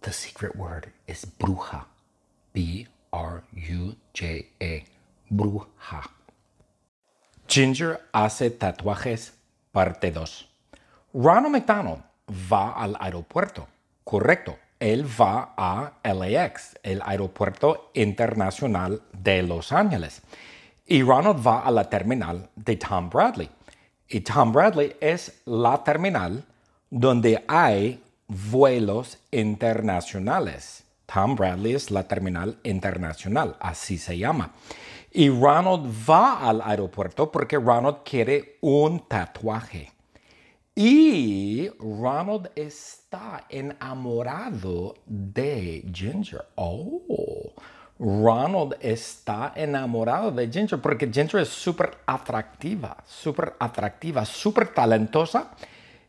The secret word is bruja. B R U J A. Bruja. Ginger hace tatuajes, parte 2. Ronald McDonald va al aeropuerto. Correcto. Él va a LAX, el aeropuerto internacional de Los Ángeles. Y Ronald va a la terminal de Tom Bradley. Y Tom Bradley es la terminal donde hay vuelos internacionales. Tom Bradley es la terminal internacional, así se llama. Y Ronald va al aeropuerto porque Ronald quiere un tatuaje. Y Ronald está enamorado de Ginger. Oh, Ronald está enamorado de Ginger porque Ginger es súper atractiva, súper atractiva, súper talentosa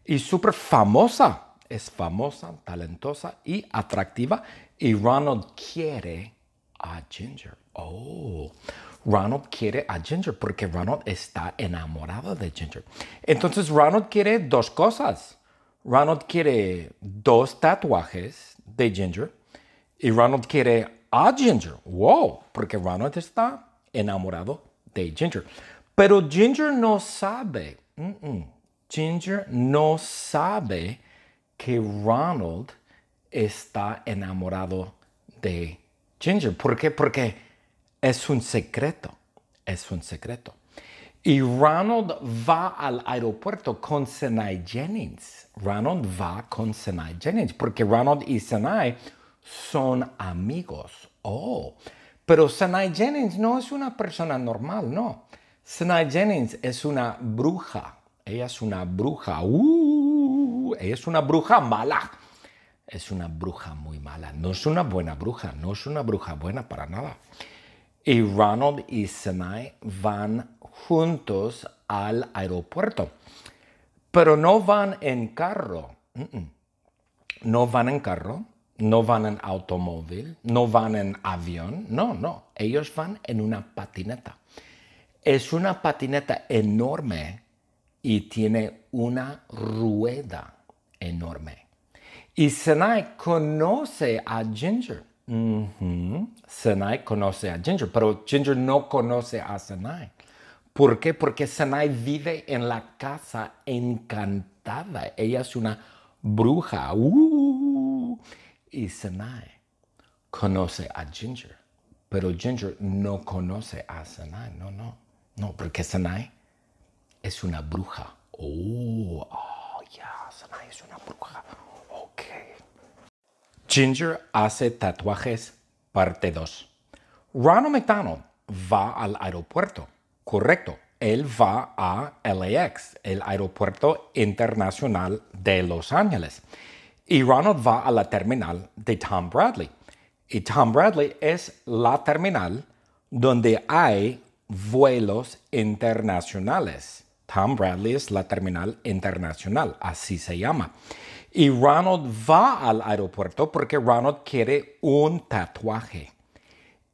y súper famosa. Es famosa, talentosa y atractiva. Y Ronald quiere a Ginger. Oh, Ronald quiere a Ginger porque Ronald está enamorado de Ginger. Entonces Ronald quiere dos cosas. Ronald quiere dos tatuajes de Ginger y Ronald quiere a Ginger. Wow, porque Ronald está enamorado de Ginger. Pero Ginger no sabe. Ginger no sabe que Ronald está enamorado de Ginger. ¿Por qué? Porque es un secreto, es un secreto. Y Ronald va al aeropuerto con Senai Jennings. Ronald va con Senai Jennings porque Ronald y Senai son amigos. Oh, pero Senai Jennings no es una persona normal, no. Senai Jennings es una bruja. Ella es una bruja. Uh, es una bruja mala. Es una bruja muy mala. No es una buena bruja. No es una bruja buena para nada. Y Ronald y Senai van juntos al aeropuerto. Pero no van en carro. No van en carro. No van en automóvil. No van en avión. No, no. Ellos van en una patineta. Es una patineta enorme y tiene una rueda enorme. Y Senai conoce a Ginger. Senai conoce a Ginger, pero Ginger no conoce a Senai. ¿Por qué? Porque Senai vive en la casa encantada. Ella es una bruja. Uh, y Senai conoce a Ginger, pero Ginger no conoce a Senai. No, no, no, porque Senai es una bruja. Oh, es una bruja. Ok. Ginger hace tatuajes, parte 2. Ronald McDonald va al aeropuerto. Correcto. Él va a LAX, el aeropuerto internacional de Los Ángeles. Y Ronald va a la terminal de Tom Bradley. Y Tom Bradley es la terminal donde hay vuelos internacionales. Tom Bradley es la terminal internacional, así se llama. Y Ronald va al aeropuerto porque Ronald quiere un tatuaje.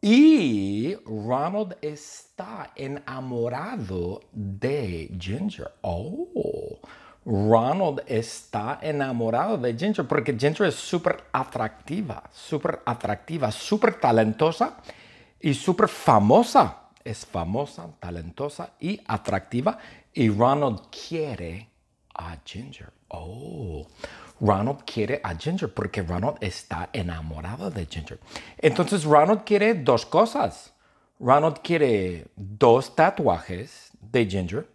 Y Ronald está enamorado de Ginger. Oh, Ronald está enamorado de Ginger porque Ginger es súper atractiva, súper atractiva, súper talentosa y súper famosa. Es famosa, talentosa y atractiva. Y Ronald quiere a Ginger. Oh, Ronald quiere a Ginger porque Ronald está enamorado de Ginger. Entonces Ronald quiere dos cosas. Ronald quiere dos tatuajes de Ginger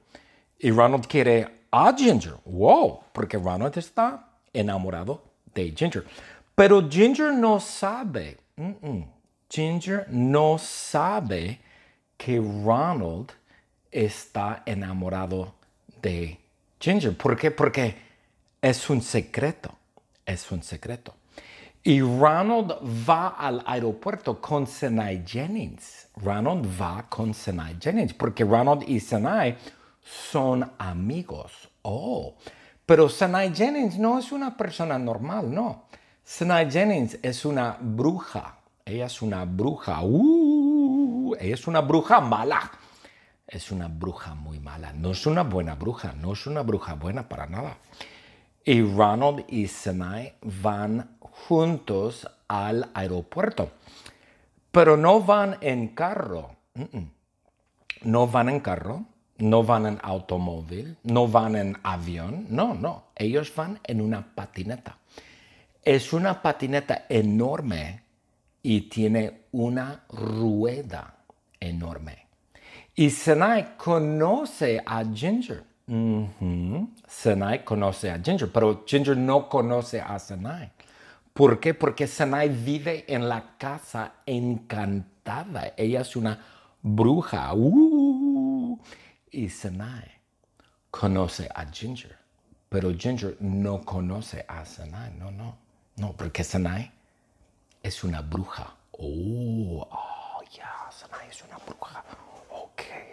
y Ronald quiere a Ginger. Wow, porque Ronald está enamorado de Ginger. Pero Ginger no sabe. Ginger no sabe que Ronald está enamorado de Ginger. ¿Por qué? Porque es un secreto, es un secreto. Y Ronald va al aeropuerto con Senai Jennings. Ronald va con Senai Jennings porque Ronald y Senai son amigos. Oh, pero Senai Jennings no es una persona normal, no. Senai Jennings es una bruja. Ella es una bruja. Uh, ella es una bruja mala. Es una bruja muy mala. No es una buena bruja. No es una bruja buena para nada. Y Ronald y Sinai van juntos al aeropuerto. Pero no van en carro. No van en carro, no van en automóvil, no van en avión. No, no. Ellos van en una patineta. Es una patineta enorme y tiene una rueda enorme. Y Senai conoce a Ginger. Senai conoce a Ginger, pero Ginger no conoce a Senai. ¿Por qué? Porque Senai vive en la casa encantada. Ella es una bruja. Uh, y Senai conoce a Ginger, pero Ginger no conoce a Senai. No, no, no, porque Senai es una bruja. Oh, oh, ya, Senai es una bruja. Ok.